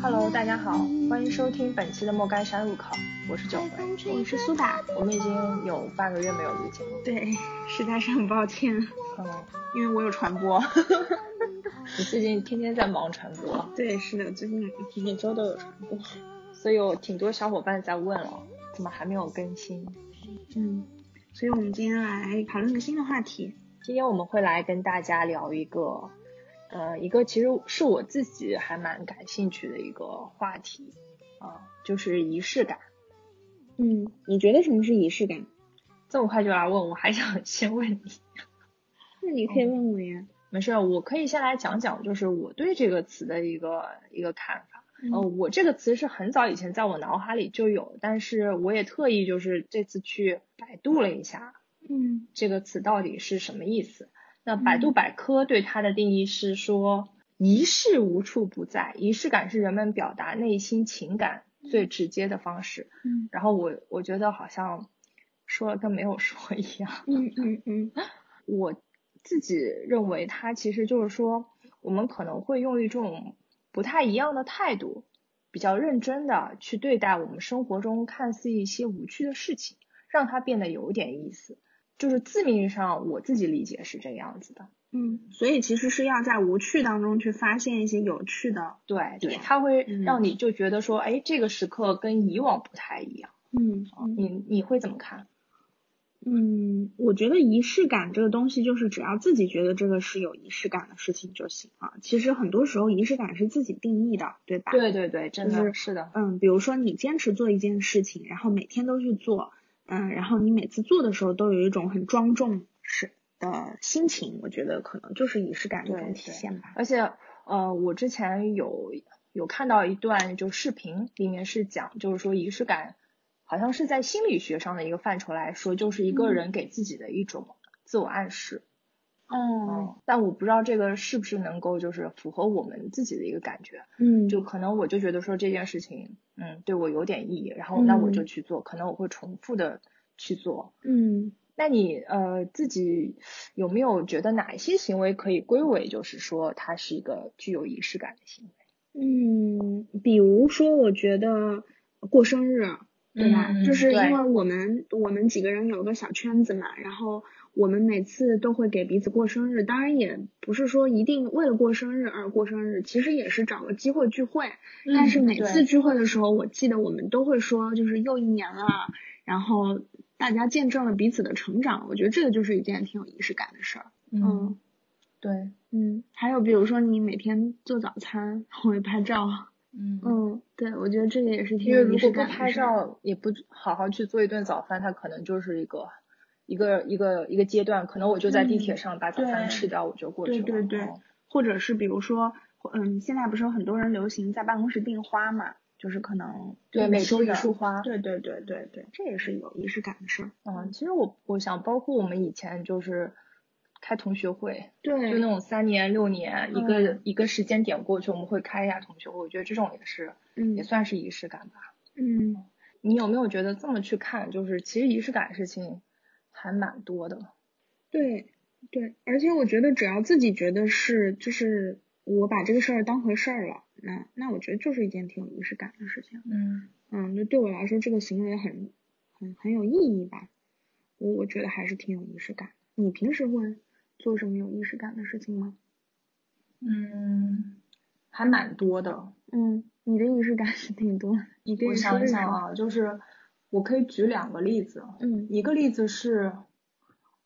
Hello，大家好，欢迎收听本期的莫干山入口，我是九海回。我是苏打。我们已经有半个月没有录节目，对，实在是很抱歉，嗯，因为我有传播。你最近天天在忙传播，对，是的，最近每周都有传播。所以有挺多小伙伴在问了，怎么还没有更新？嗯，所以我们今天来讨论个新的话题。今天我们会来跟大家聊一个，呃，一个其实是我自己还蛮感兴趣的一个话题，啊、就是仪式感。嗯，你觉得什么是仪式感？这么快就来问我，还想先问你。那你可以问我呀。没事，我可以先来讲讲，就是我对这个词的一个一个看法。呃，我这个词是很早以前在我脑海里就有，但是我也特意就是这次去百度了一下，嗯这个词到底是什么意思。那百度百科对它的定义是说，仪式无处不在，仪式感是人们表达内心情感最直接的方式。嗯然后我我觉得好像说了跟没有说一样。嗯嗯嗯 我自己认为，它其实就是说，我们可能会用一种不太一样的态度，比较认真的去对待我们生活中看似一些无趣的事情，让它变得有点意思。就是字面上，我自己理解是这个样子的。嗯，所以其实是要在无趣当中去发现一些有趣的。对对，点它会嗯让你就觉得说，哎，这个时刻跟以往不太一样。嗯嗯你你会怎么看？嗯，我觉得仪式感这个东西，就是只要自己觉得这个是有仪式感的事情就行啊。其实很多时候仪式感是自己定义的，对吧？对对对，真的就是是的。嗯，比如说你坚持做一件事情，然后每天都去做，嗯，然后你每次做的时候都有一种很庄重是的心情，我觉得可能就是仪式感的一种体现吧。而且呃，我之前有有看到一段就视频，里面是讲就是说仪式感，好像是在心理学上的一个范畴来说，就是一个嗯人给自己的一种自我暗示。哦，嗯，但我不知道这个是不是能够就是符合我们自己的一个感觉。嗯，就可能我就觉得说这件事情，嗯，对我有点意义，然后那我就嗯去做，可能我会重复的去做。嗯那你呃自己有没有觉得哪一些行为可以归为就是说它是一个具有仪式感的行为？嗯，比如说，我觉得过生日，对吧？嗯就是因为我们我们几个人有个小圈子嘛，然后我们每次都会给彼此过生日，当然也不是说一定为了过生日而过生日，其实也是找个机会聚会。但是每次聚会的时候，我记得我们都会说，就是又一年了，然后大家见证了彼此的成长，我觉得这个就是一件挺有仪式感的事儿。嗯，对，嗯，还有比如说你每天做早餐会拍照，嗯嗯，对，我觉得这个也是挺因为如果不拍。照，也不好好去做一顿早饭，它可能就是一个一个一个一个阶段，可能我就在地铁上把早饭吃掉，我就过去了。对对对嗯或者是比如说，嗯，现在不是有很多人流行在办公室订花嘛，就是可能对，每周一束花。对对对对对，这也是有仪式感的事儿。嗯，其实我我想，包括我们以前就是开同学会，对，就那种三年六年一个、嗯一个时间点过去，我们会开一下同学会，我觉得这种也是嗯也算是仪式感吧。嗯你有没有觉得这么去看，就是其实仪式感的事情还蛮多的？对对，而且我觉得只要自己觉得是，就是我把这个事儿当回事儿了，那那我觉得就是一件挺有仪式感的事情。嗯嗯，就对我来说，这个行为很很很有意义吧。我我觉得还是挺有仪式感。你平时会做什么有仪式感的事情吗？嗯，还蛮多的。嗯，你的仪式感是挺多的，你可以我。想一想啊，就是我可以举两个例子，嗯一个例子是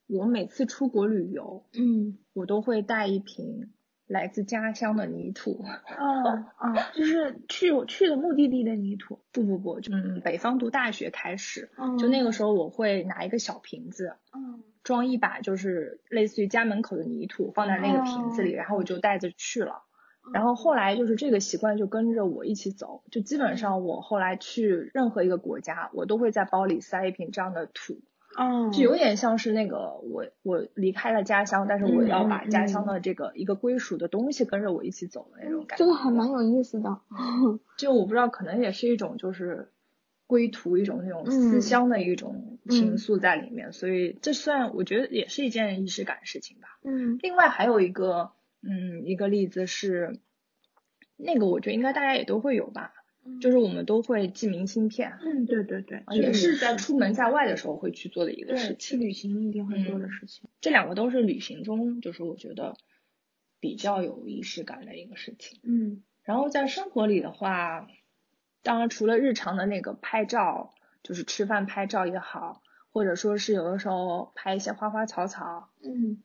我每次出国旅游，嗯，我都会带一瓶来自家乡的泥土。哦哦，就是去我去的目的地的泥土。不不不，就嗯，北方读大学开始，嗯就那个时候我会拿一个小瓶子，嗯装一把就是类似于家门口的泥土，放在那个瓶子里，哦然后我就带着去了。然后后来就是这个习惯就跟着我一起走，就基本上我后来去任何一个国家，我都会在包里塞一瓶这样的土，哦，就有点像是那个我我离开了家乡，但是我要把家乡的这个一个归属的东西跟着我一起走的那种感觉。这个还蛮有意思的。就我不知道，可能也是一种就是归途一种那种嗯思乡的一种情愫在里面，所以这算我觉得也是一件仪式感的事情吧。嗯另外还有一个，嗯，一个例子是，那个我觉得应该大家也都会有吧，就是我们都会寄明信片，嗯，对对对，也是在出门在外的时候会去做的一个事情，去旅行一定会做的事情。这两个都是旅行中，就是我觉得比较有仪式感的一个事情。嗯，然后在生活里的话，当然除了日常的那个拍照，就是吃饭拍照也好，或者说是有的时候拍一些花花草草，嗯。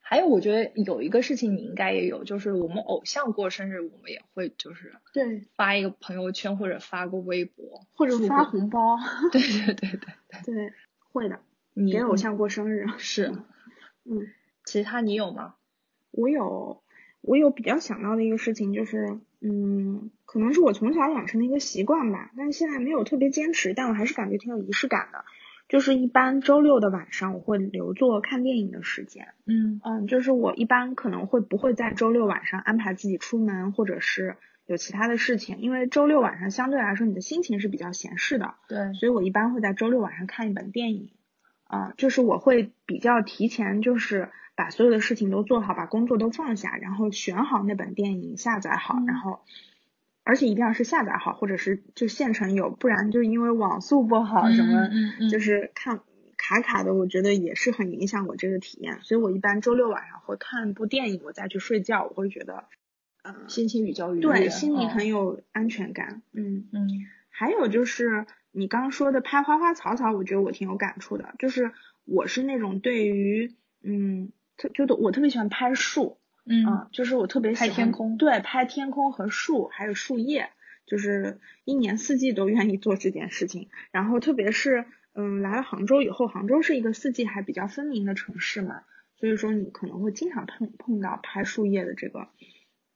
还有，我觉得有一个事情你应该也有，就是我们偶像过生日，我们也会就是对发一个朋友圈或者发个微博，或者发红包。对对对对 对。对，会的。你给偶像过生日是。嗯。其他你有吗？我有，我有比较想到的一个事情就是，嗯，可能是我从小养成的一个习惯吧，但是现在没有特别坚持，但我还是感觉挺有仪式感的。就是一般周六的晚上，我会留作看电影的时间。嗯嗯，就是我一般可能会不会在周六晚上安排自己出门，或者是有其他的事情，因为周六晚上相对来说你的心情是比较闲适的。对，所以我一般会在周六晚上看一本电影。啊，就是我会比较提前，就是把所有的事情都做好，把工作都放下，然后选好那本电影，下载好，然后。而且一定要是下载好，或者是就现成有，不然就是因为网速不好什么，就是看卡卡的，我觉得也是很影响我这个体验。所以我一般周六晚上会看部电影，我再去睡觉，我会觉得，嗯，心情比较愉悦，对，心里很有安全感。嗯嗯。还有就是你刚刚说的拍花花草草，我觉得我挺有感触的。就是我是那种对于，嗯，特就我特别喜欢拍树。嗯，就是我特别喜欢拍天空，对，拍天空和树，还有树叶，就是一年四季都愿意做这件事情。然后特别是，嗯，来了杭州以后，杭州是一个四季还比较分明的城市嘛，所以说你可能会经常碰碰到拍树叶的这个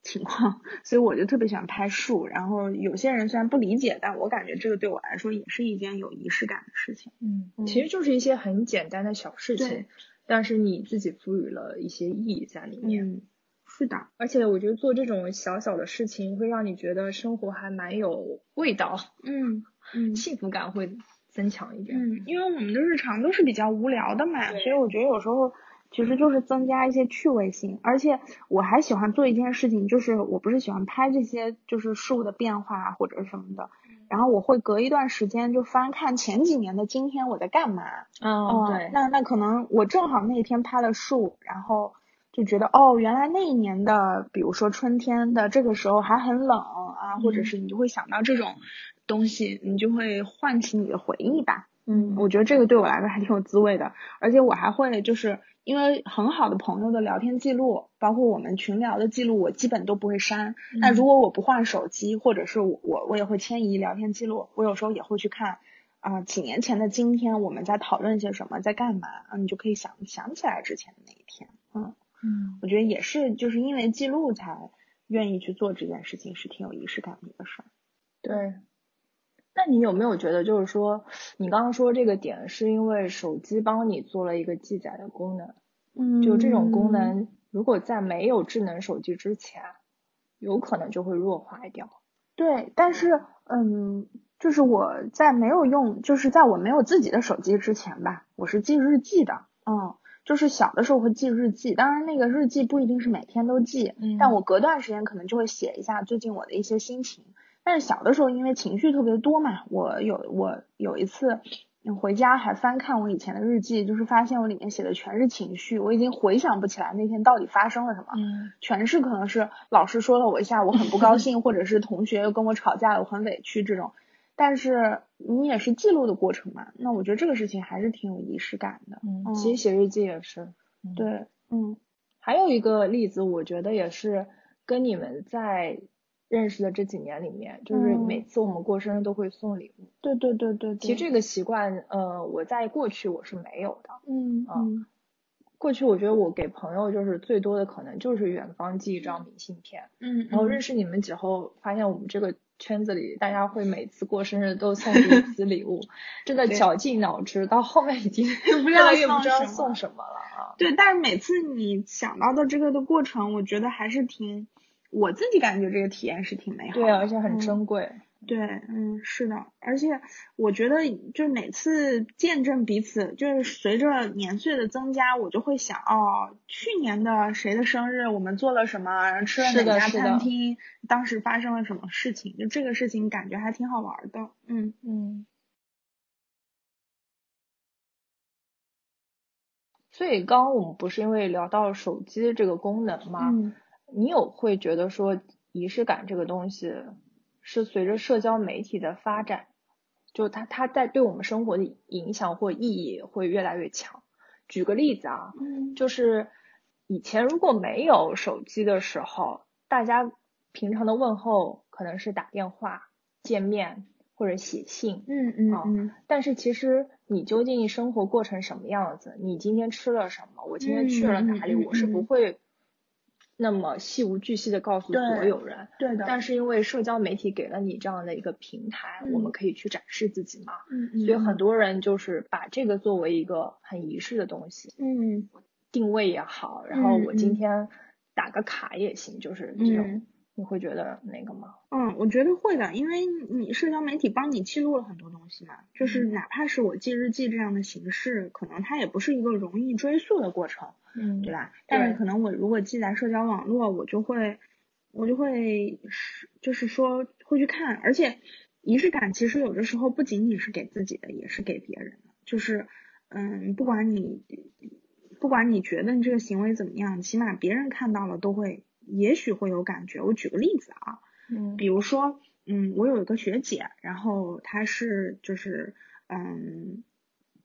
情况。所以我就特别喜欢拍树。然后有些人虽然不理解，但我感觉这个对我来说也是一件有仪式感的事情。嗯，其实就是一些很简单的小事情，但是你自己赋予了一些意义在里面。是的，而且我觉得做这种小小的事情会让你觉得生活还蛮有味道，嗯嗯，幸福感会增强一点。嗯，因为我们的日常都是比较无聊的嘛，所以我觉得有时候其实就是增加一些趣味性。而且我还喜欢做一件事情，就是我不是喜欢拍这些就是树的变化或者什么的，然后我会隔一段时间就翻看前几年的今天我在干嘛。嗯，对，那那可能我正好那一天拍了树，然后。就觉得哦，原来那一年的，比如说春天的这个时候还很冷啊，或者是你就会想到这种东西，你就会唤起你的回忆吧。嗯，我觉得这个对我来说还挺有滋味的，而且我还会就是因为很好的朋友的聊天记录，包括我们群聊的记录，我基本都不会删。那如果我不换手机，或者是我我也会迁移聊天记录，我有时候也会去看啊，几年前的今天我们在讨论些什么，在干嘛啊，你就可以想想起来之前的那一天，嗯。嗯，我觉得也是，就是因为记录才愿意去做这件事情，是挺有仪式感的一个事儿。对，那你有没有觉得，就是说，你刚刚说这个点，是因为手机帮你做了一个记载的功能？嗯，就这种功能，如果在没有智能手机之前，有可能就会弱化掉。对，但是，嗯，就是我在没有用，就是在我没有自己的手机之前吧，我是记日记的，嗯。就是小的时候会记日记，当然那个日记不一定是每天都记，但我隔段时间可能就会写一下最近我的一些心情。但是小的时候因为情绪特别多嘛，我有我有一次回家还翻看我以前的日记，就是发现我里面写的全是情绪，我已经回想不起来那天到底发生了什么，全是可能是老师说了我一下我很不高兴，或者是同学又跟我吵架了我很委屈这种。但是你也是记录的过程嘛，那我觉得这个事情还是挺有仪式感的。嗯，其实写日记也是。对，嗯，还有一个例子，我觉得也是跟你们在认识的这几年里面，就是每次我们过生日都会送礼物。对对对对。其实这个习惯，呃，我在过去我是没有的。嗯嗯。过去我觉得我给朋友就是最多的可能就是远方寄一张明信片。嗯。然后认识你们之后，发现我们这个。圈子里，大家会每次过生日都送彼此礼物，真的绞尽脑汁，到后面已经越来越不知道送什么了啊。对，但是每次你想到的这个的过程，我觉得还是挺，我自己感觉这个体验是挺美好的，对，而且很珍贵。对，嗯，是的，而且我觉得，就每次见证彼此，就是随着年岁的增加，我就会想，哦，去年的谁的生日，我们做了什么，吃了哪家餐厅，当时发生了什么事情，就这个事情感觉还挺好玩的，嗯嗯。所以刚刚我们不是因为聊到手机这个功能吗？嗯。你有会觉得说仪式感这个东西？是随着社交媒体的发展，就它它在对我们生活的影响或意义会越来越强。举个例子啊，就是以前如果没有手机的时候，大家平常的问候可能是打电话、见面或者写信，嗯嗯嗯。但是其实你究竟生活过成什么样子，你今天吃了什么，我今天去了哪里，我是不会。那么细无巨细的告诉所有人，对的。但是因为社交媒体给了你这样的一个平台，我们可以去展示自己嘛。嗯嗯。所以很多人就是把这个作为一个很仪式的东西。嗯。定位也好，然后我今天打个卡也行，就是这种。你会觉得那个吗？嗯，我觉得会的，因为你社交媒体帮你记录了很多东西嘛，就是哪怕是我记日记这样的形式，可能它也不是一个容易追溯的过程，嗯，对吧？但是可能我如果记在社交网络，我就会，我就会是，就是说会去看，而且仪式感其实有的时候不仅仅是给自己的，也是给别人的，就是嗯，不管你不管你觉得你这个行为怎么样，起码别人看到了都会。也许会有感觉。我举个例子啊，嗯，比如说，嗯，我有一个学姐，然后她是就是，嗯，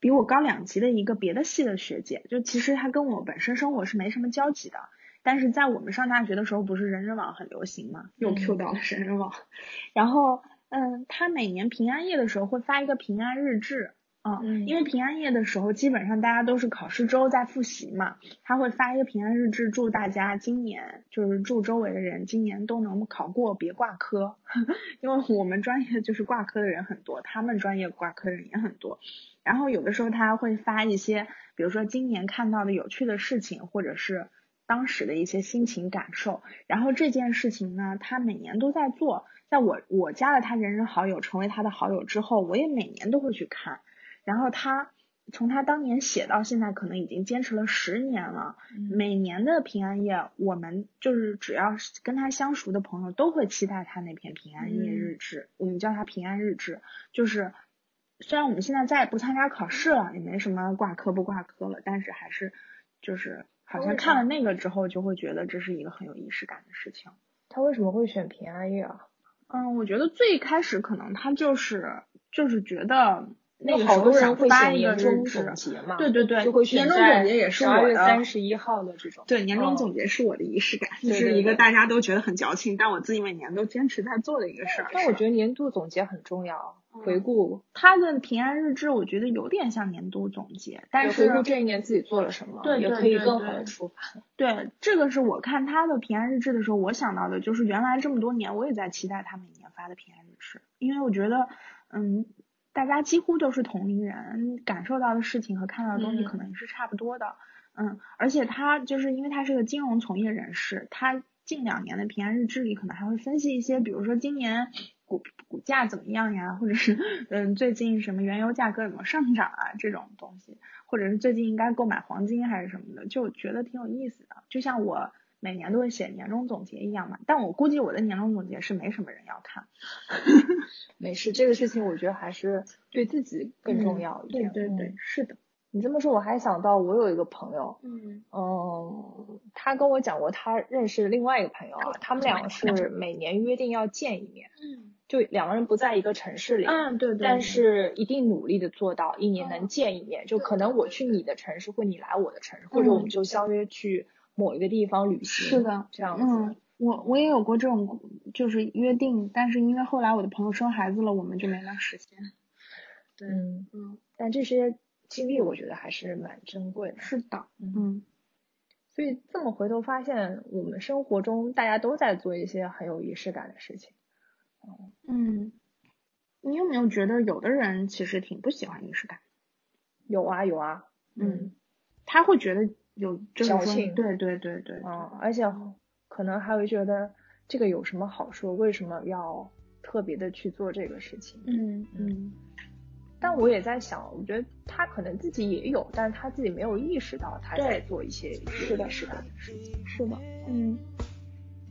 比我高两级的一个别的系的学姐，就其实她跟我本身生活是没什么交集的，但是在我们上大学的时候，不是人人网很流行嘛，又 Q 到了人人网，然后，嗯，她每年平安夜的时候会发一个平安日志。嗯，因为平安夜的时候，基本上大家都是考试周在复习嘛，他会发一个平安日志，祝大家今年就是祝周围的人今年都能考过，别挂科。因为我们专业就是挂科的人很多，他们专业挂科的人也很多。然后有的时候他会发一些，比如说今年看到的有趣的事情，或者是当时的一些心情感受。然后这件事情呢，他每年都在做。在我我加了他人人好友，成为他的好友之后，我也每年都会去看。然后他从他当年写到现在，可能已经坚持了十年了。每年的平安夜，我们就是只要是跟他相熟的朋友，都会期待他那篇平安夜日志。我们叫他平安日志。就是虽然我们现在再也不参加考试了，也没什么挂科不挂科了，但是还是就是好像看了那个之后，就会觉得这是一个很有仪式感的事情。他为什么会选平安夜啊？嗯，我觉得最开始可能他就是就是觉得。那个好多人会发年终总结嘛，对对对，就会年终总结也是我三十一号的这种。对，年终总结是我的仪式感，就是一个大家都觉得很矫情，但我自己每年都坚持在做的一个事儿。但我觉得年度总结很重要，回顾他的平安日志，我觉得有点像年度总结，但是回顾这一年自己做了什么，对也可以更好的出发。对，这个是我看他的平安日志的时候，我想到的就是原来这么多年我也在期待他每年发的平安日志，因为我觉得，嗯。大家几乎都是同龄人，感受到的事情和看到的东西可能也是差不多的，嗯，而且他就是因为他是个金融从业人士，他近两年的平安日志里可能还会分析一些，比如说今年股股价怎么样呀，或者是嗯最近什么原油价格有没有上涨啊这种东西，或者是最近应该购买黄金还是什么的，就觉得挺有意思的，就像我。每年都会写年终总结一样嘛，但我估计我的年终总结是没什么人要看。没事，这个事情我觉得还是对自己更重要一点。对对对，是的。你这么说，我还想到我有一个朋友，嗯嗯，他跟我讲过他认识另外一个朋友啊，他们俩是每年约定要见一面，嗯，就两个人不在一个城市里，嗯对对，但是一定努力的做到一年能见一面，就可能我去你的城市，或你来我的城市，或者我们就相约去。某一个地方旅行是的，这样子。嗯，我我也有过这种就是约定，但是因为后来我的朋友生孩子了，我们就没能实现。对，嗯，但这些经历我觉得还是蛮珍贵的。是的，嗯。所以这么回头发现，我们生活中大家都在做一些很有仪式感的事情。嗯，你有没有觉得有的人其实挺不喜欢仪式感？有啊有啊，嗯，他会觉得。有矫情，对对对对，嗯，而且可能还会觉得这个有什么好说？为什么要特别的去做这个事情。嗯嗯。但我也在想，我觉得他可能自己也有，但是他自己没有意识到他在做一些是的是的事情。是的，嗯。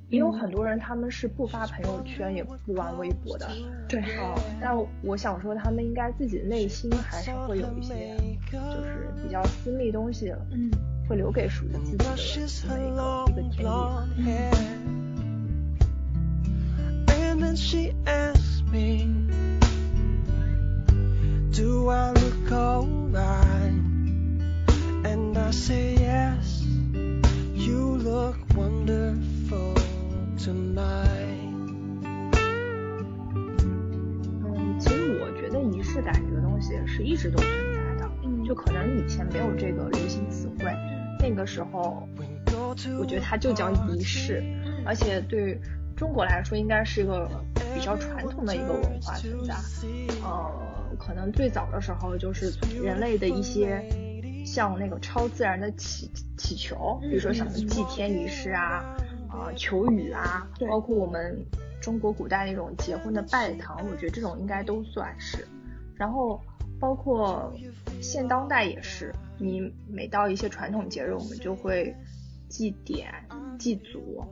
也有很多人，他们是不发朋友圈，也不玩微博的。对。哦，但我想说，他们应该自己内心还是会有一些，就是比较私密东西，嗯，会留给属于自己的这么一个一个天地。嗯，其实我觉得仪式感这个东西是一直都存在的，就可能以前没有这个流行那个时候我觉得它就叫仪式，而且对中国来说应该是一个比较传统的一个文化存在。呃，可能最早的时候就是人类的一些像那个超自然的祈祈求，比如说什么祭天仪式啊。啊，求雨啊，包括我们中国古代那种结婚的拜堂，我觉得这种应该都算是。然后包括现当代也是，你每到一些传统节日，我们就会祭典、祭祖，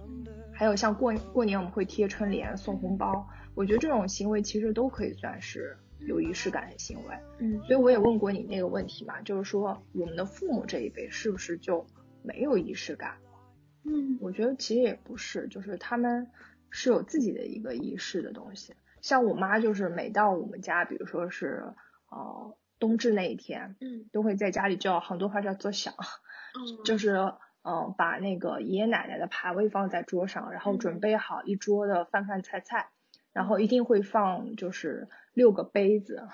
还有像过过年我们会贴春联、送红包，我觉得这种行为其实都可以算是有仪式感的行为。嗯，所以我也问过你那个问题嘛，就是说我们的父母这一辈是不是就没有仪式感？嗯，我觉得其实也不是，就是他们是有自己的一个仪式的东西。像我妈就是每到我们家，比如说是呃冬至那一天，嗯，都会在家里叫很多话叫做响，嗯，就是嗯把那个爷爷奶奶的牌位放在桌上，然后准备好一桌的饭饭菜菜，然后一定会放就是六个杯子，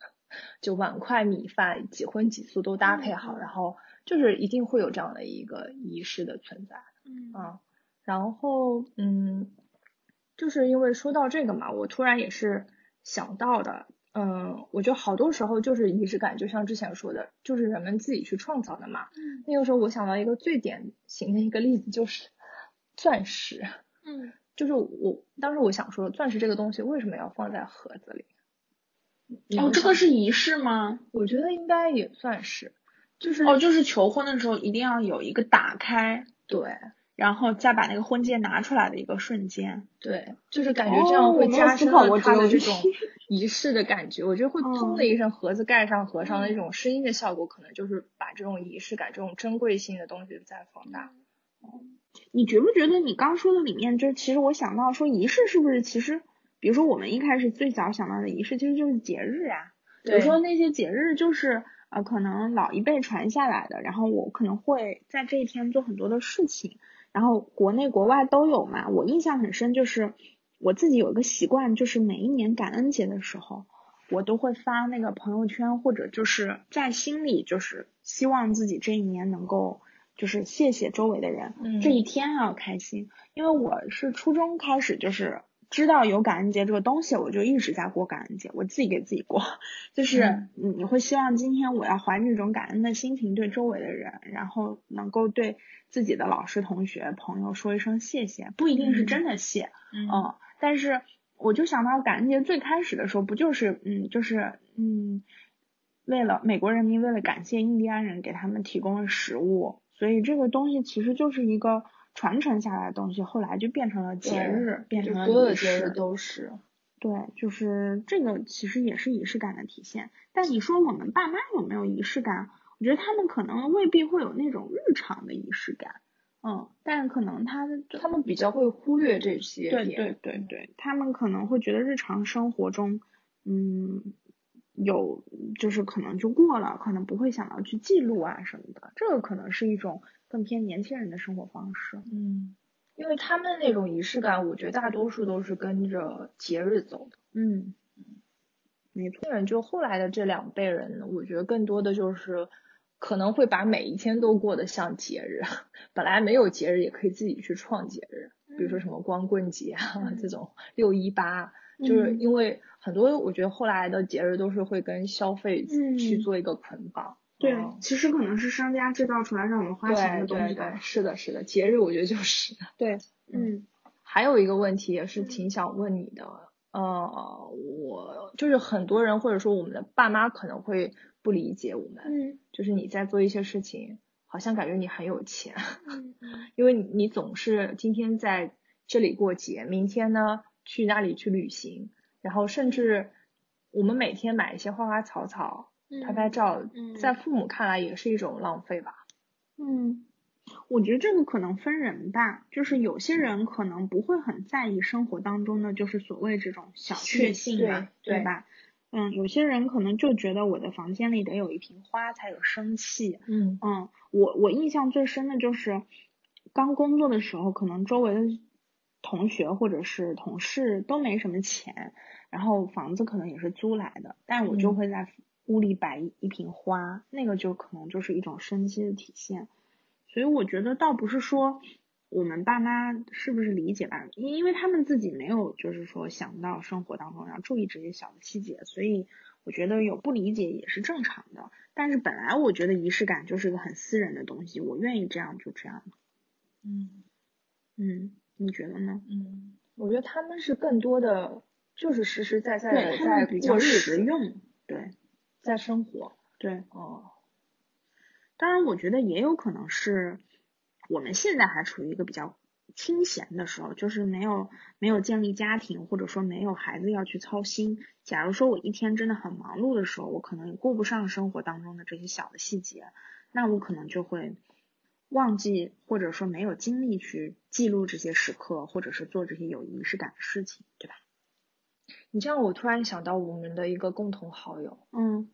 就碗筷米饭几荤几素都搭配好，然后就是一定会有这样的一个仪式的存在。嗯。然后嗯，就是因为说到这个嘛，我突然也是想到的，嗯，我觉得好多时候就是仪式感，就像之前说的，就是人们自己去创造的嘛。嗯。那个时候我想到一个最典型的一个例子，就是钻石。嗯。就是我当时我想说，钻石这个东西为什么要放在盒子里？哦，这个是仪式吗？我觉得应该也算是，就是哦，就是求婚的时候一定要有一个打开。对，然后再把那个婚戒拿出来的一个瞬间，对，就是感觉这样会加深了他的这种 仪式的感觉。我觉得会砰的一声，盒子盖上合上的那种声音的效果，可能就是把这种仪式感、这种珍贵性的东西再放大。你觉不觉得你刚说的里面，就其实我想到说仪式是不是其实，比如说我们一开始最早想到的仪式其实就是节日啊，比如说那些节日就是。啊，可能老一辈传下来的，然后我可能会在这一天做很多的事情，然后国内国外都有嘛。我印象很深，就是我自己有一个习惯，就是每一年感恩节的时候，我都会发那个朋友圈，或者就是在心里就是希望自己这一年能够就是谢谢周围的人，这一天要开心。因为我是初中开始就是。知道有感恩节这个东西，我就一直在过感恩节，我自己给自己过，就是你会希望今天我要怀着一种感恩的心情对周围的人，然后能够对自己的老师、同学、朋友说一声谢谢，不一定是真的谢，嗯，但是我就想到感恩节最开始的时候，不就是嗯，就是嗯，为了美国人民为了感谢印第安人给他们提供了食物，所以这个东西其实就是一个。传承下来的东西，后来就变成了节日，变成了所有的节日都是。对，就是这个其实也是仪式感的体现。但你说我们爸妈有没有仪式感？我觉得他们可能未必会有那种日常的仪式感，嗯，但是可能他他们比较会忽略这些。对对对对，他们可能会觉得日常生活中，嗯，有就是可能就过了，可能不会想要去记录啊什么的。这个可能是一种。更偏年轻人的生活方式，嗯，因为他们那种仪式感，我觉得大多数都是跟着节日走的，嗯嗯，没错。就后来的这两辈人，我觉得更多的就是可能会把每一天都过得像节日，本来没有节日也可以自己去创节日，比如说什么光棍节啊这种六一八，就是因为很多我觉得后来的节日都是会跟消费去做一个捆绑。对，其实可能是商家制造出来让我们花钱的东西。对对对，是的，是的，节日我觉得就是。对，嗯。还有一个问题也是挺想问你的，呃，我就是很多人或者说我们的爸妈可能会不理解我们，嗯就是你在做一些事情，好像感觉你很有钱，嗯 因为你你总是今天在这里过节，明天呢去那里去旅行，然后甚至我们每天买一些花花草草拍拍照，嗯在父母看来也是一种浪费吧。嗯，我觉得这个可能分人吧，就是有些人可能不会很在意生活当中的就是所谓这种小确幸吧，对对吧？嗯，有些人可能就觉得我的房间里得有一瓶花才有生气。嗯嗯，我我印象最深的就是刚工作的时候，可能周围的同学或者是同事都没什么钱，然后房子可能也是租来的，但我就嗯会在屋里摆一一瓶花，那个就可能就是一种生机的体现。所以我觉得倒不是说我们爸妈是不是理解吧，因因为他们自己没有就是说想到生活当中要注意这些小的细节，所以我觉得有不理解也是正常的。但是本来我觉得仪式感就是个很私人的东西，我愿意这样就这样。嗯嗯，你觉得呢？嗯，我觉得他们是更多的就是实实在在的在比较过日子，实用。对在生活。对，哦，当然我觉得也有可能是我们现在还处于一个比较清闲的时候，就是没有没有建立家庭，或者说没有孩子要去操心。假如说我一天真的很忙碌的时候，我可能也顾不上生活当中的这些小的细节，那我可能就会忘记，或者说没有精力去记录这些时刻，或者是做这些有仪式感的事情，对吧？你这样我突然想到我们的一个共同好友，嗯，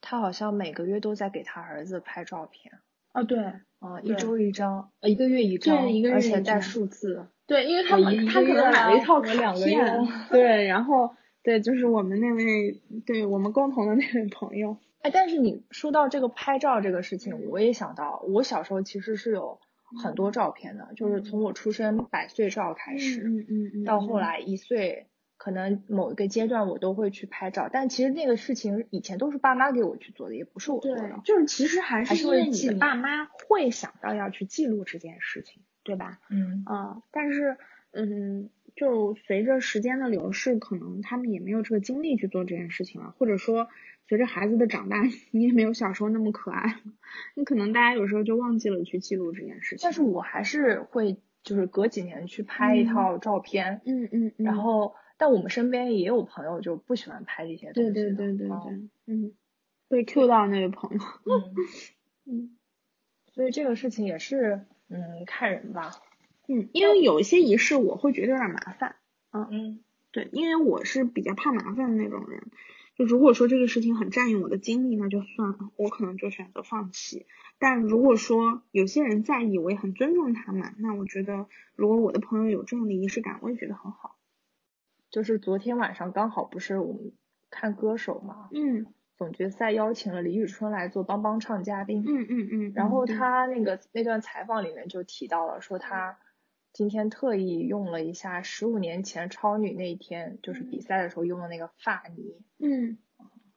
他好像每个月都在给他儿子拍照片，哦对。啊，一周一张，呃，一个月一张，对一个月而且带数字。对，因为他他可能买了一套我两个卡片月。对，然后对，就是我们那位，对我们共同的那位朋友，哎，但是你说到这个拍照这个事情，我也想到，我小时候其实是有很多照片的，就是从我出生百岁照开始，嗯嗯嗯，到后来一岁，可能某一个阶段我都会去拍照，但其实那个事情以前都是爸妈给我去做的，也不是我做对的，。就是其实还还是是因为你爸妈会想到要去记录这件事情，对吧？嗯啊，但是嗯，就随着时间的流逝，可能他们也没有这个精力去做这件事情了，或者说随着孩子的长大，你也没有小时候那么可爱了，你可能大家有时候就忘记了去记录这件事情。但是我还是会就是隔几年去拍一嗯。套照片，嗯嗯嗯，然后但我们身边也有朋友就不喜欢拍这些东西对。对对对对，嗯嗯，被 Q 到那位朋友，嗯，嗯。所以这个事情也是嗯看人吧。嗯，因为有一些仪式我会觉得有点麻烦，嗯嗯对，因为我是比较怕麻烦的那种人。就如果说这个事情很占用我的精力，那就算了，我可能就选择放弃。但如果说有些人在意，我也很尊重他们，那我觉得如果我的朋友有这样的仪式感，我也觉得很好。就是昨天晚上刚好不是我们看歌手嘛，嗯总决赛邀请了李宇春来做帮帮唱嘉宾。嗯嗯嗯，然后嗯他那个那段采访里面就提到了，说他今天特意用了一下十五年前超女那一天，就是比赛的时候用的那个发泥。嗯，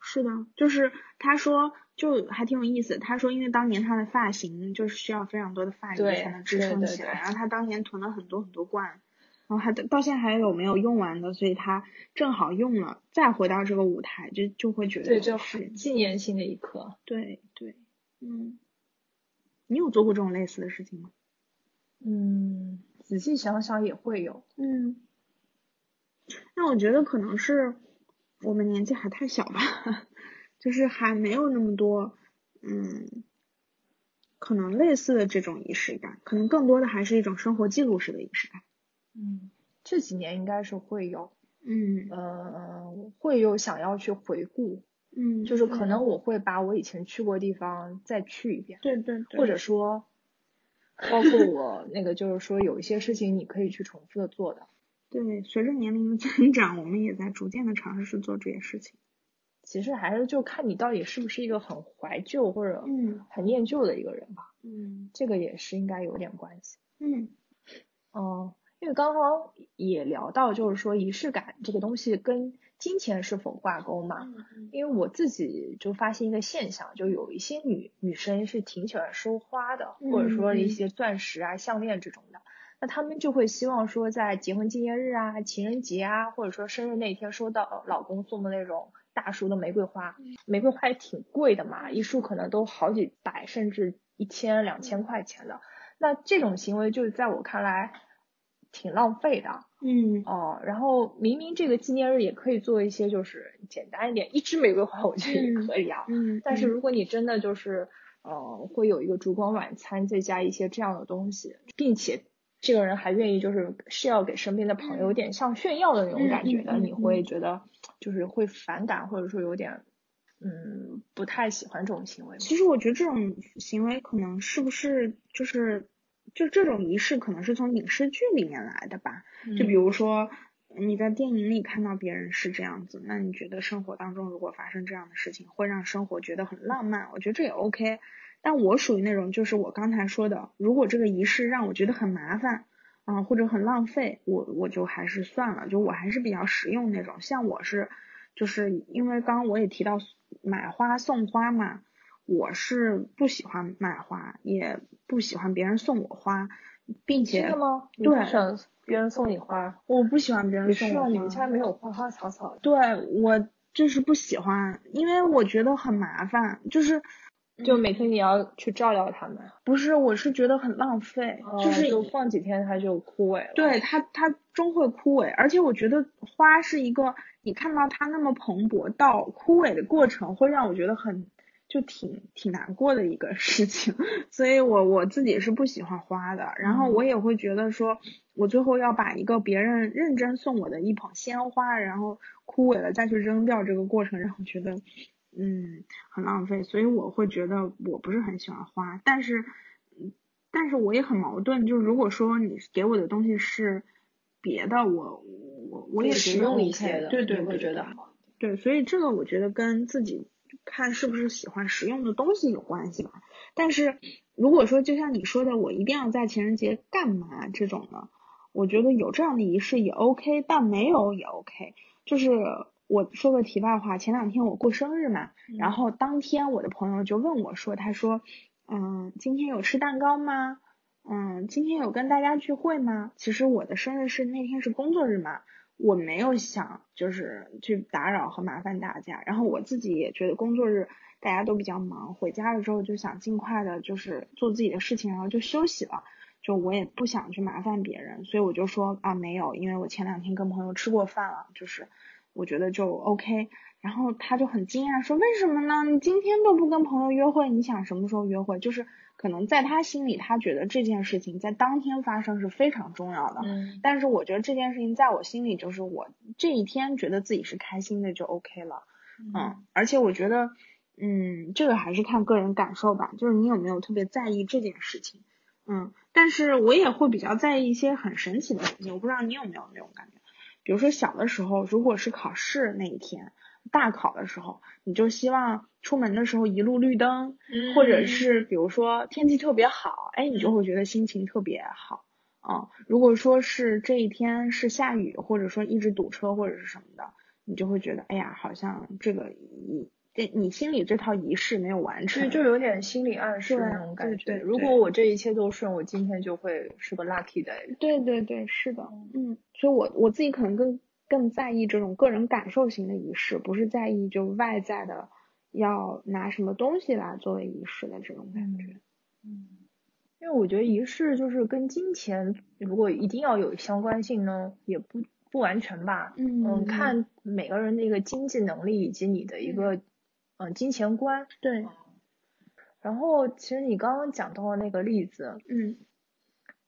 是的，就是他说，就还挺有意思。他说，因为当年他的发型就是需要非常多的发泥才能支撑起来，对然后他当年囤了很多很多罐，然后还到现在还有没有用完的，所以他正好用了，再回到这个舞台，就就会觉得对，就是很纪念性的一刻。对对，嗯，你有做过这种类似的事情吗？嗯，仔细想想也会有。嗯，那我觉得可能是我们年纪还太小吧，就是还没有那么多，嗯，可能类似的这种仪式感，可能更多的还是一种生活记录式的仪式感。嗯，这几年应该是会有，嗯呃，会有想要去回顾，嗯，就是可能我会把我以前去过的地方再去一遍，对对对，或者说，包括我那个就是说有一些事情你可以去重复的做的。对，随着年龄的增长，我们也在逐渐的尝试去做这些事情。其实还是就看你到底是不是一个很怀旧或者嗯很念旧的一个人吧，嗯这个也是应该有点关系。嗯嗯，因为刚刚也聊到，就是说仪式感这个东西跟金钱是否挂钩嘛。嗯因为我自己就发现一个现象，就有一些女女生是挺喜欢收花的，或者说一些钻石啊、项链这种的。那他们就会希望说，在结婚纪念日啊、情人节啊，或者说生日那天，收到老公送的那种大束的玫瑰花。玫瑰花也挺贵的嘛，一束可能都好几百，甚至一千、两千块钱的。那这种行为，就是在我看来，挺浪费的。嗯。哦，然后明明这个纪念日也可以做一些，就是简单一点，一支玫瑰花我觉得也可以啊。嗯。但是如果你真的就是，呃，会有一个烛光晚餐，再加一些这样的东西，并且。这个人还愿意就是是要给身边的朋友有点像炫耀的那种感觉的，你会觉得就是会反感或者说有点嗯不太喜欢这种行为。其实我觉得这种行为可能是不是就是就这种仪式可能是从影视剧里面来的吧？就比如说你在电影里看到别人是这样子，那你觉得生活当中如果发生这样的事情，会让生活觉得很浪漫？我觉得这也 OK。但我属于那种，就是我刚才说的，如果这个仪式让我觉得很麻烦，啊，或者很浪费，我我就还是算了，就我还是比较实用那种。像我是，就是因为刚刚我也提到买花送花嘛，我是不喜欢买花，也不喜欢别人送我花，并且真的吗？对，别人送你花，我不喜欢别人送我花。你们家没有花花草草？对，我就是不喜欢，因为我觉得很麻烦，就是。就每天你要去照料它们，不是，我是觉得很浪费，就是就放几天它就枯萎了。对它，它终会枯萎，而且我觉得花是一个，你看到它那么蓬勃到枯萎的过程，会让我觉得很就挺挺难过的一个事情，所以我我自己是不喜欢花的，然后我也会觉得说，我最后要把一个别人认真送我的一捧鲜花，然后枯萎了再去扔掉，这个过程让我觉得。嗯，很浪费，所以我会觉得我不是很喜欢花，但是，但是我也很矛盾，就是如果说你给我的东西是别的，我我我也实用一些的，对对，我觉得对，所以这个我觉得跟自己看是不是喜欢实用的东西有关系吧。但是如果说就像你说的，我一定要在情人节干嘛这种的，我觉得有这样的仪式也 OK，但没有也 OK，就是。我说个题外话，前两天我过生日嘛，然后当天我的朋友就问我说，他说，嗯，今天有吃蛋糕吗？嗯，今天有跟大家聚会吗？其实我的生日是那天是工作日嘛，我没有想就是去打扰和麻烦大家，然后我自己也觉得工作日大家都比较忙，回家了之后就想尽快的就是做自己的事情，然后就休息了，就我也不想去麻烦别人，所以我就说啊没有，因为我前两天跟朋友吃过饭了，就是。我觉得就 OK，然后他就很惊讶说：“为什么呢？你今天都不跟朋友约会，你想什么时候约会？”就是可能在他心里，他觉得这件事情在当天发生是非常重要的。嗯。但是我觉得这件事情在我心里，就是我这一天觉得自己是开心的就 OK 了。嗯。而且我觉得，嗯，这个还是看个人感受吧，就是你有没有特别在意这件事情。嗯。但是我也会比较在意一些很神奇的事情，我不知道你有没有那种感觉。比如说小的时候，如果是考试那一天，大考的时候，你就希望出门的时候一路绿灯，或者是比如说天气特别好，哎，你就会觉得心情特别好。啊，如果说是这一天是下雨，或者说一直堵车或者是什么的，你就会觉得，哎呀，好像这个你这你心里这套仪式没有完成，就有点心理暗示那种感觉。如果我这一切都顺，我今天就会是个 lucky day。对对对，是的，嗯，所以我我自己可能更更在意这种个人感受型的仪式，不是在意就外在的要拿什么东西来作为仪式的这种感觉。嗯，因为我觉得仪式就是跟金钱如果一定要有相关性呢，也不不完全吧。嗯，看每个人的一个经济能力以及你的一个。嗯，金钱观对。然后，其实你刚刚讲到的那个例子，嗯，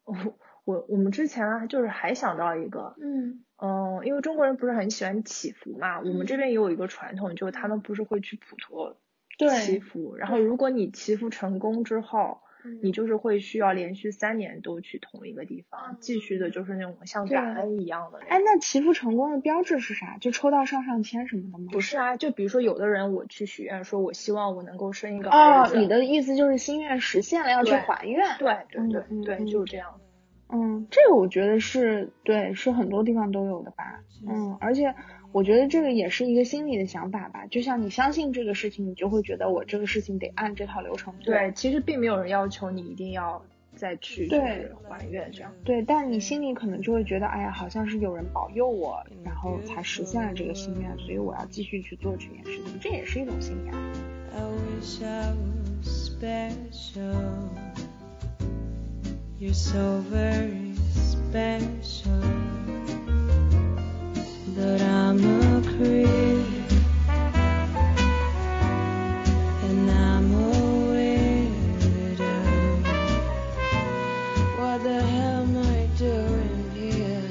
我我我们之前就是还想到一个，嗯嗯，因为中国人不是很喜欢祈福嘛，我们这边也有一个传统，就是他们不是会去普陀祈福，然后如果你祈福成功之后。你就是会需要连续三年都去同一个地方，继续的就是那种像感恩一样的。哎，那祈福成功的标志是啥？就抽到上上签什么的吗？不是啊，就比如说有的人我去许愿，说我希望我能够生一个儿子。哦，你的意思就是心愿实现了，要去还愿。对对对对，就是这样。嗯，这个我觉得是对，是很多地方都有的吧。嗯，而且。我觉得这个也是一个心理的想法吧，就像你相信这个事情，你就会觉得我这个事情得按这套流程做。对，其实并没有人要求你一定要再去对还愿这样。对，但你心里可能就会觉得，哎呀，好像是有人保佑我，然后才实现了这个心愿，所以我要继续去做这件事情，这也是一种心理压力。I wish I was special. You're so very special. But I'm a creep. And I'm a widow. What the hell am I doing here?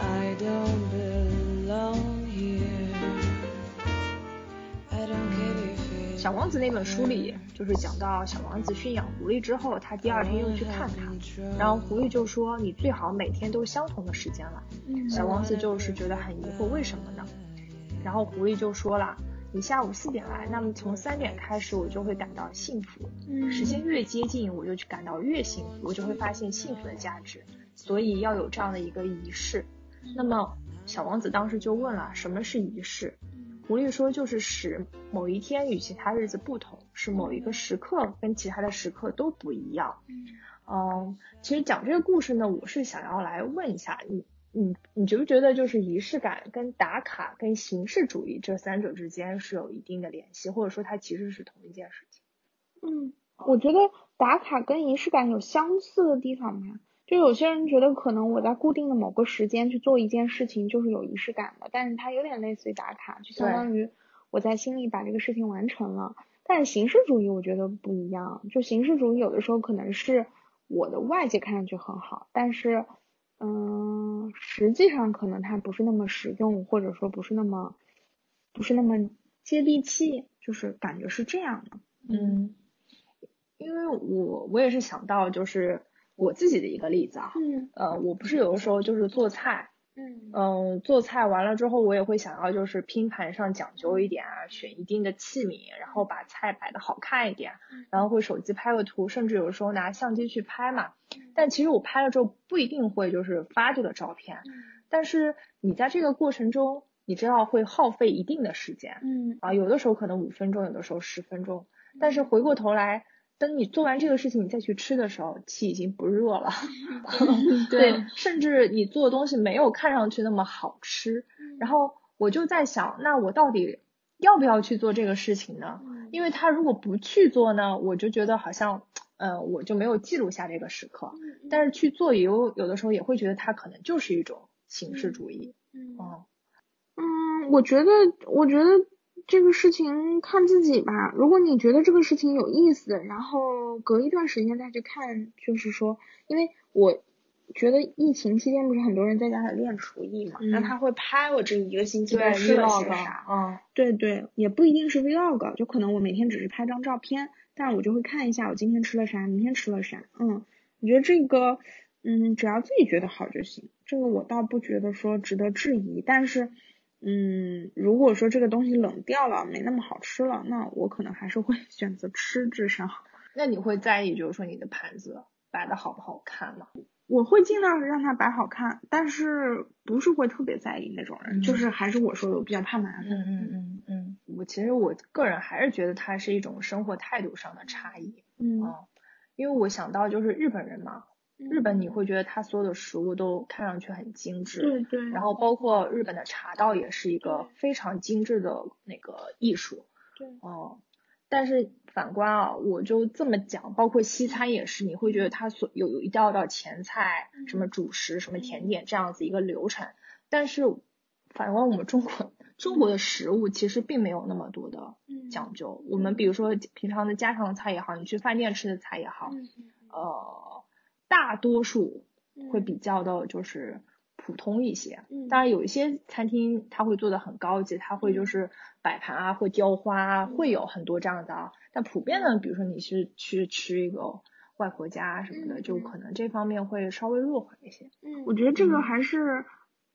I don't belong here. I don't care if it's 小王子那本书里 就是讲到小王子驯养狐狸之后，他第二天又去看他，然后狐狸就说你最好每天都相同的时间来。小王子就是觉得很疑惑，为什么呢？然后狐狸就说了，你下午四点来，那么从三点开始我就会感到幸福，时间越接近我就去感到越幸福，我就会发现幸福的价值，所以要有这样的一个仪式。那么小王子当时就问了，什么是仪式？狐狸说，就是使某一天与其他日子不同，使某一个时刻跟其他的时刻都不一样。嗯，其实讲这个故事呢，我是想要来问一下你，你你觉不觉得就是仪式感跟打卡跟形式主义这三者之间是有一定的联系，或者说它其实是同一件事情？嗯，我觉得打卡跟仪式感有相似的地方嘛。就有些人觉得可能我在固定的某个时间去做一件事情就是有仪式感的，但是它有点类似于打卡，就相当于我在心里把这个事情完成了。但是形式主义我觉得不一样，就形式主义有的时候可能是我的外界看上去很好，但是嗯，实际上可能它不是那么实用，或者说不是那么不是那么接地气，就是感觉是这样的。嗯，因为我我也是想到就是我自己的一个例子啊，嗯呃，我不是有的时候就是做菜，嗯嗯，做菜完了之后，我也会想要就是拼盘上讲究一点啊，选一定的器皿，然后把菜摆的好看一点，然后会手机拍个图，甚至有时候拿相机去拍嘛。但其实我拍了之后不一定会就是发这个照片，但是你在这个过程中，你知道会耗费一定的时间嗯啊，有的时候可能五分钟，有的时候十分钟，但是回过头来。等你做完这个事情，你再去吃的时候，气已经不热了。对，甚至你做的东西没有看上去那么好吃。然后我就在想，那我到底要不要去做这个事情呢？因为他如果不去做呢，我就觉得好像，呃，我就没有记录下这个时刻。但是去做也有有的时候也会觉得它可能就是一种形式主义。嗯嗯嗯，我觉得，我觉得这个事情看自己吧。如果你觉得这个事情有意思，然后隔一段时间再去看，就是说，因为我觉得疫情期间不是很多人在家里练厨艺嘛，嗯那他会拍我这一个星期都对吃了啥。嗯对对，也不一定是 vlog，就可能我每天只是拍张照片，但是我就会看一下我今天吃了啥，明天吃了啥。嗯，我觉得这个，嗯，只要自己觉得好就行，这个我倒不觉得说值得质疑。但是，嗯，如果说这个东西冷掉了，没那么好吃了，那我可能还是会 选择吃，至少那你会在意就是说你的盘子摆的好不好看吗？我会尽量让它摆好看，但是不是会特别在意那种人，嗯就是还是我说的，我比较怕麻烦。嗯嗯嗯嗯，我其实我个人还是觉得它是一种生活态度上的差异。嗯嗯，因为我想到就是日本人嘛，日本你会觉得它所有的食物都看上去很精致，对对，然后包括日本的茶道也是一个非常精致的那个艺术。对。哦，但是反观啊，我就这么讲，包括西餐也是，你会觉得它所有有一道道前菜、什么主食、什么甜点这样子一个流程，但是反观我们中国中国的食物其实并没有那么多的嗯讲究。我们比如说平常的家常菜也好，你去饭店吃的菜也好，嗯。呃，大多数嗯会比较的就是普通一些。嗯当然有一些餐厅它会做的很高级，它会就是摆盘啊，会雕花会有很多这样的啊。但普遍的，比如说你是去吃一个外婆家什么的，嗯就可能这方面会稍微弱化一些。嗯，我觉得这个嗯还是，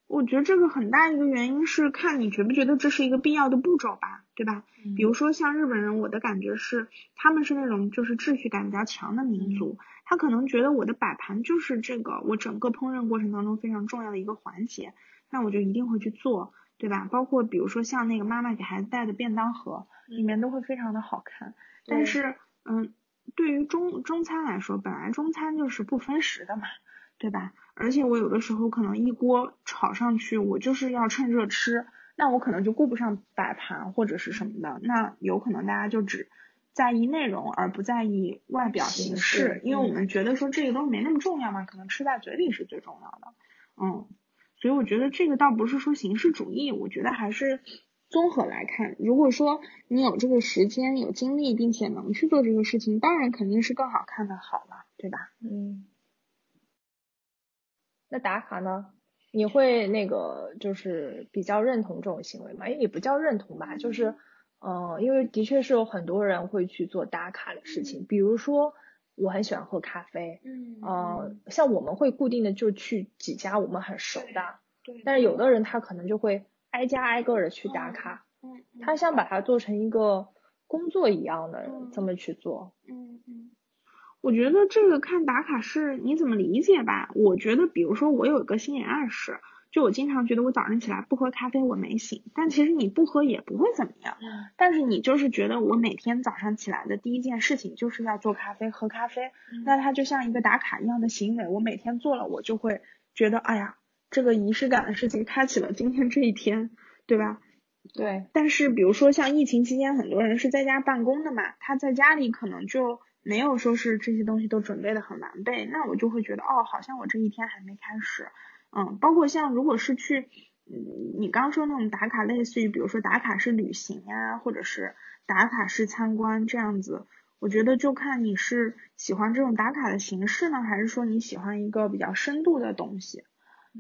我觉得这个很大一个原因是看你觉不觉得这是一个必要的步骤吧，对吧？比如说像日本人，我的感觉是他们是那种就是秩序感比较强的民族，他可能觉得我的摆盘就是这个我整个烹饪过程当中非常重要的一个环节，那我就一定会去做，对吧？包括比如说像那个妈妈给孩子带的便当盒，里面都会非常的好看，但是嗯。对于中中餐来说，本来中餐就是不分时的嘛，对吧？而且我有的时候可能一锅炒上去，我就是要趁热吃，那我可能就顾不上摆盘或者是什么的，那有可能大家就只在意内容而不在意外表形式，因为我们觉得说这个东西没那么重要嘛，可能吃在嘴里是最重要的，嗯，所以我觉得这个倒不是说形式主义，我觉得还是。综合来看，如果说你有这个时间、有精力，并且能去做这个事情，当然肯定是更好看的好了，对吧？嗯。那打卡呢？你会那个就是比较认同这种行为吗？也不叫认同吧，就是嗯，因为的确是有很多人会去做打卡的事情，比如说我很喜欢喝咖啡，嗯，呃，像我们会固定的就去几家我们很熟的，对，但是有的人他可能就会。挨家挨个的去打卡，嗯，他想把它做成一个工作一样的这么去做，嗯嗯，我觉得这个看打卡是你怎么理解吧。我觉得，比如说我有一个心理暗示，就我经常觉得我早上起来不喝咖啡我没醒，但其实你不喝也不会怎么样，但是你就是觉得我每天早上起来的第一件事情就是要做咖啡喝咖啡，那它就像一个打卡一样的行为，我每天做了我就会觉得哎呀。这个仪式感的事情开启了今天这一天，对吧？对。但是比如说像疫情期间，很多人是在家办公的嘛，他在家里可能就没有说是这些东西都准备的很完备，那我就会觉得哦，好像我这一天还没开始。嗯，包括像如果是去，嗯，你刚说那种打卡，类似于比如说打卡式旅行呀，或者是打卡式参观这样子，我觉得就看你是喜欢这种打卡的形式呢，还是说你喜欢一个比较深度的东西。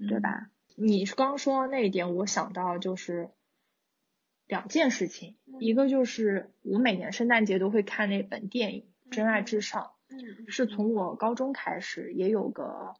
对吧？你刚说那一点，我想到就是两件事情，一个就是我每年圣诞节都会看那本电影《真爱至上》，嗯，是从我高中开始，也有个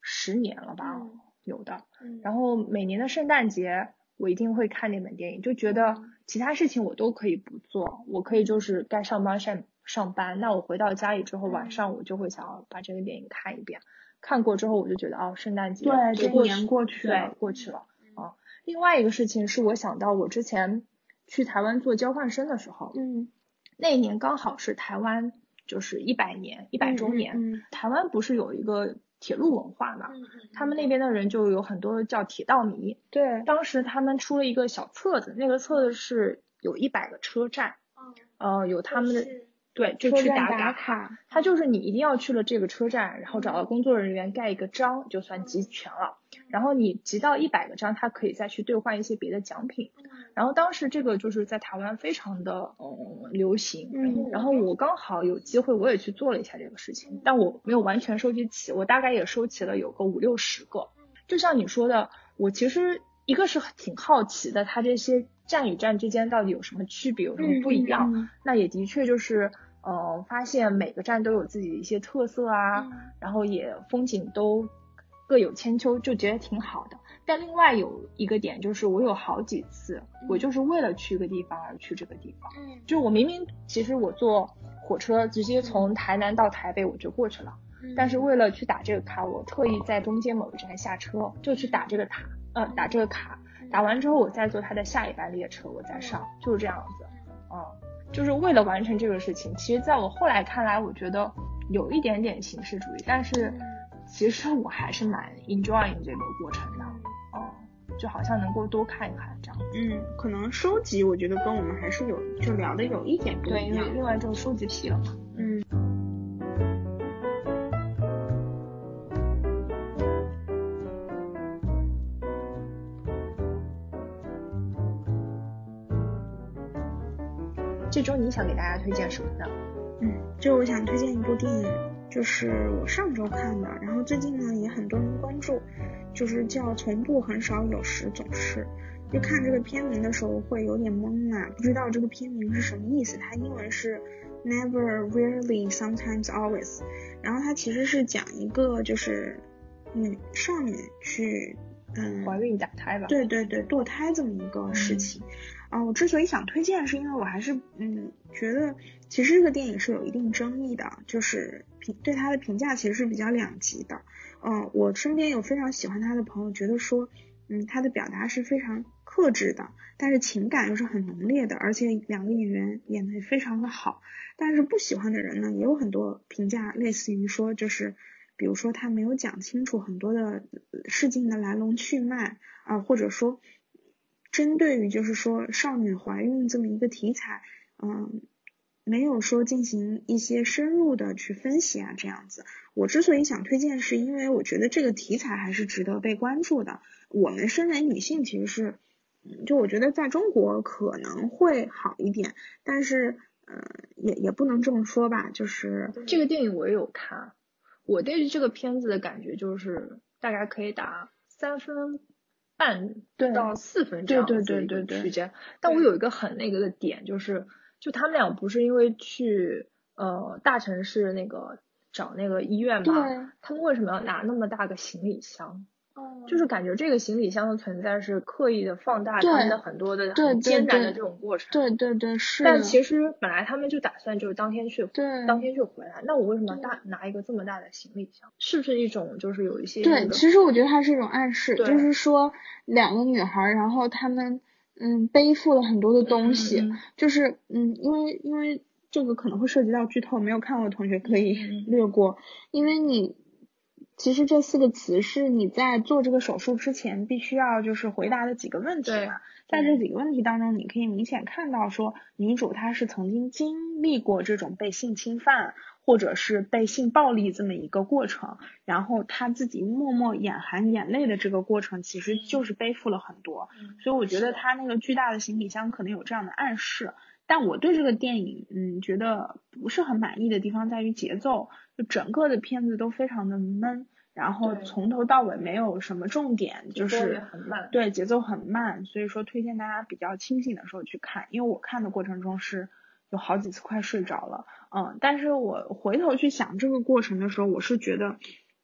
十年了吧，有的。然后每年的圣诞节，我一定会看那本电影，就觉得其他事情我都可以不做，我可以就是该上班上上班，那我回到家里之后，晚上我就会想要把这个电影看一遍。看过之后，我就觉得哦，圣诞节对，这一年过去了，对，过去了啊。另外一个事情是我想到我之前去台湾做交换生的时候，嗯，那一年刚好是台湾就是一百年一百周年，台湾不是有一个铁路文化嘛，他们那边的人就有很多叫铁道迷，对，当时他们出了一个小册子，那个册子是有一百个车站，呃，有他们的。对，就去打卡，他就是你一定要去了这个车站，然后找到工作人员盖一个章，就算集全了。然后你集到一百个章，他可以再去兑换一些别的奖品。然后当时这个就是在台湾非常的嗯流行。嗯。然后我刚好有机会，我也去做了一下这个事情，但我没有完全收集齐，我大概也收齐了有个五六十个。就像你说的，我其实一个是挺好奇的，它这些站与站之间到底有什么区别，有什么不一样？那也的确就是。嗯，发现每个站都有自己的一些特色啊，然后也风景都各有千秋，就觉得挺好的。但另外有一个点就是，我有好几次，我就是为了去一个地方而去这个地方。嗯，就我明明其实我坐火车直接从台南到台北我就过去了，但是为了去打这个卡，我特意在中间某一站下车，就去打这个卡，呃，打这个卡，打完之后我再坐他的下一班列车，我再上，就是这样子，嗯。就是为了完成这个事情，其实在我后来看来，我觉得有一点点形式主义，但是其实我还是蛮 enjoying 这个过程的，哦，就好像能够多看一看这样。嗯，可能收集我觉得跟我们还是有就聊的有一点不一样。对，因为另外就是收集癖了嘛。嗯。你想给大家推荐什么呢？嗯，就我想推荐一部电影，就是我上周看的，然后最近呢也很多人关注，就是叫《从不很少有时总是》。就看这个片名的时候会有点懵啊，不知道这个片名是什么意思。它英文是 Never, Rarely, Sometimes, Always。然后它其实是讲一个就是女少女去嗯怀孕打胎吧，对对对，堕胎这么一个事情。啊，我之所以想推荐，是因为我还是嗯觉得，其实这个电影是有一定争议的，就是评对他的评价其实是比较两极的。嗯，我身边有非常喜欢他的朋友，觉得说，嗯，他的表达是非常。克制的，但是情感又是很浓烈的，而且两个演员演的非常的好。但是不喜欢的人呢，也有很多评价，类似于说就是，比如说他没有讲清楚很多的事情的来龙去脉啊、或者说针对于就是说少女怀孕这么一个题材，嗯。没有说进行一些深入的去分析啊，这样子。我之所以想推荐，是因为我觉得这个题材还是值得被关注的。我们身为女性，其实是，就我觉得在中国可能会好一点，但是，呃，也也不能这么说吧，就是，这个电影我也有看，我对这个片子的感觉就是大概可以打三分半对到四分这样子一个对对对区间。但我有一个很那个的点，就是就他们俩不是因为去呃大城市那个找那个医院嘛，他们为什么要拿那么大个行李箱？嗯就是感觉这个行李箱的存在是刻意的放大对他们的很多的艰难的这种过程。对对对，是的。但其实本来他们就打算就是当天去，对当天就回来。那我为什么要大拿一个这么大的行李箱？是不是一种就是有一些对，那个其实我觉得它是一种暗示，对就是说两个女孩儿，然后她们嗯背负了很多的东西，就是嗯，因为因为这个可能会涉及到剧透，没有看过的同学可以略过，因为你其实这四个词是你在做这个手术之前必须要就是回答的几个问题嘛，在这几个问题当中，你可以明显看到说女主她是曾经经历过这种被性侵犯。或者是被性暴力这么一个过程，然后她自己默默眼含眼泪的这个过程，其实就是背负了很多。嗯所以我觉得她那个巨大的行李箱可能有这样的暗示。但我对这个电影，嗯，觉得不是很满意的地方在于节奏，就整个的片子都非常的闷，然后从头到尾没有什么重点，就是很慢对，节奏很慢，所以说推荐大家比较清醒的时候去看，因为我看的过程中是有好几次快睡着了，嗯，但是我回头去想这个过程的时候，我是觉得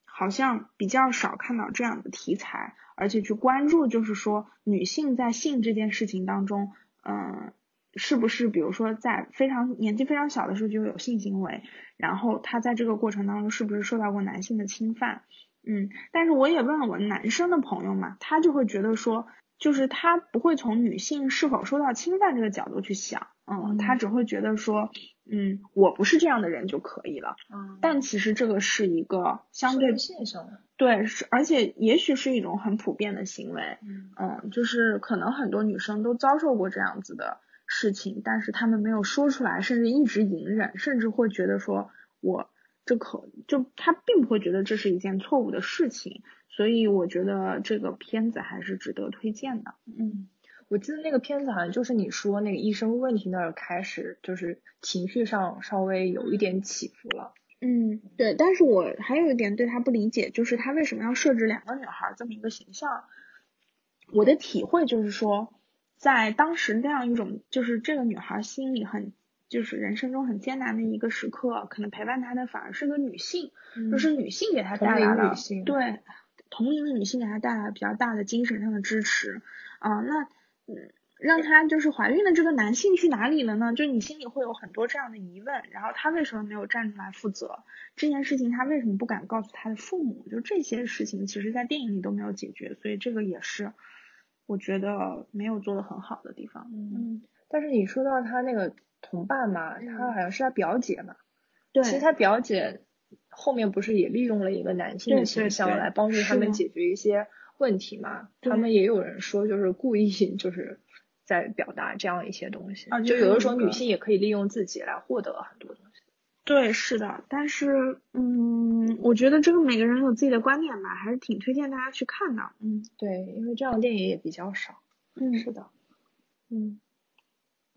好像比较少看到这样的题材，而且去关注就是说女性在性这件事情当中，嗯。是不是比如说在非常年纪非常小的时候就有性行为，然后他在这个过程当中是不是受到过男性的侵犯？嗯，但是我也问了我男生的朋友嘛，他就会觉得说，就是他不会从女性是否受到侵犯这个角度去想，嗯，嗯他只会觉得说，嗯，我不是这样的人就可以了。嗯但其实这个是一个相对现象，对，是而且也许是一种很普遍的行为，嗯嗯，就是可能很多女生都遭受过这样子的事情，但是他们没有说出来，甚至一直隐忍，甚至会觉得说我这可就他并不会觉得这是一件错误的事情，所以我觉得这个片子还是值得推荐的。嗯。我记得那个片子好像就是你说那个医生问题那儿开始，就是情绪上稍微有一点起伏了。嗯，对，但是我还有一点对他不理解，就是他为什么要设置两个女孩儿这么一个形象？我的体会就是说，在当时那样一种，就是这个女孩儿心里很，就是人生中很艰难的一个时刻，可能陪伴她的反而是个女性，就是女性给她带来了对同龄的女性给她带来比较大的精神上的支持啊、那嗯。让她就是怀孕的这个男性去哪里了呢？就你心里会有很多这样的疑问，然后他为什么没有站出来负责这件事情？他为什么不敢告诉他的父母？就这些事情，其实在电影里都没有解决，所以这个也是我觉得没有做的很好的地方。嗯，但是你说到他那个同伴嘛，嗯他好像是他表姐嘛，对，其实他表姐后面不是也利用了一个男性的形象来帮助他们解决一些问题嘛？他们也有人说就是故意就是在表达这样一些东西，啊就有的时候女性也可以利用自己来获得很多东西。对，是的，但是嗯，我觉得这个每个人有自己的观点吧，还是挺推荐大家去看的。嗯。对，因为这样的电影也比较少。嗯，是的，嗯，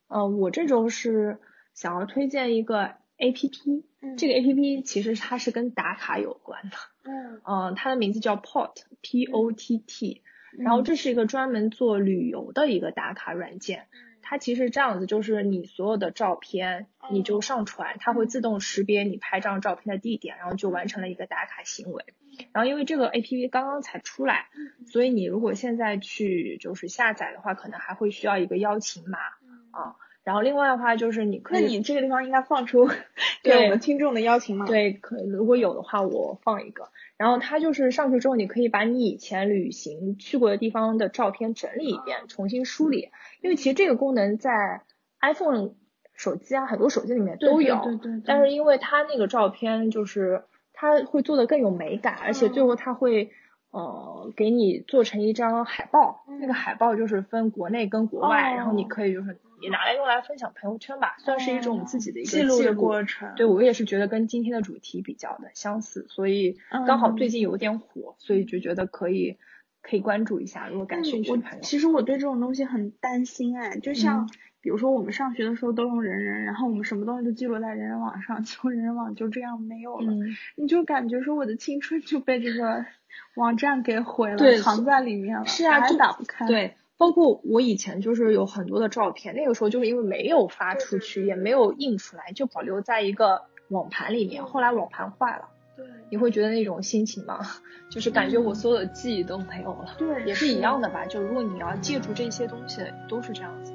呃，我这周是想要推荐一个 A P P，、嗯。这个 A P P 其实它是跟打卡有关的，嗯。嗯、它的名字叫 Pot，P O T T，、然后这是一个专门做旅游的一个打卡软件。它其实这样子，就是你所有的照片，你就上传，它会自动识别你拍这张照片的地点，然后就完成了一个打卡行为。然后因为这个 A P P 刚刚才出来，所以你如果现在去就是下载的话，可能还会需要一个邀请码啊。然后另外的话就是你可以，那你这个地方应该放出 对我们听众的邀请码。，对，可如果有的话我放一个。然后它就是上去之后，你可以把你以前旅行去过的地方的照片整理一遍，重新梳理。因为其实这个功能在 iPhone 手机啊，很多手机里面都有。对对对对但是因为它那个照片就是它会做的更有美感，而且最后它会呃给你做成一张海报，那个海报就是分国内跟国外，哦然后你可以就是你拿来用来分享朋友圈吧，算是一种自己的一个记录的过程。对，我也是觉得跟今天的主题比较的相似，所以刚好最近有点火，所以就觉得可以可以关注一下，如果感兴趣的朋友。我其实我对这种东西很担心哎，就像、嗯比如说我们上学的时候都用人人，然后我们什么东西都记录在人人网上，结果人人网就这样没有了，嗯，你就感觉说我的青春就被这个网站给毁了，对藏在里面了，是啊就打不开。，对，包括我以前就是有很多的照片，那个时候就是因为没有发出去，也没有印出来，就保留在一个网盘里面。后来网盘坏了，对你会觉得那种心情吗？就是感觉我所有的记忆都没有了。对也是一样的吧，就如果你要借助这些东西，都是这样子。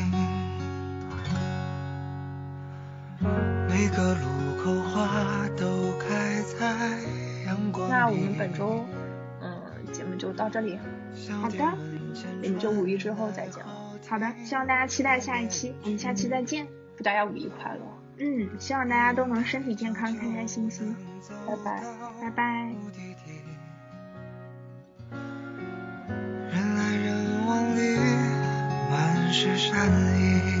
个路口花都开在阳光里。那我们本周，嗯，节目就到这里，好的我们就五一之后再见了。好的，希望大家期待下一期，我们下期再见。祝大家五一快乐，嗯，希望大家都能身体健康，开开心心。拜拜。拜拜。人来人往里，满是善意。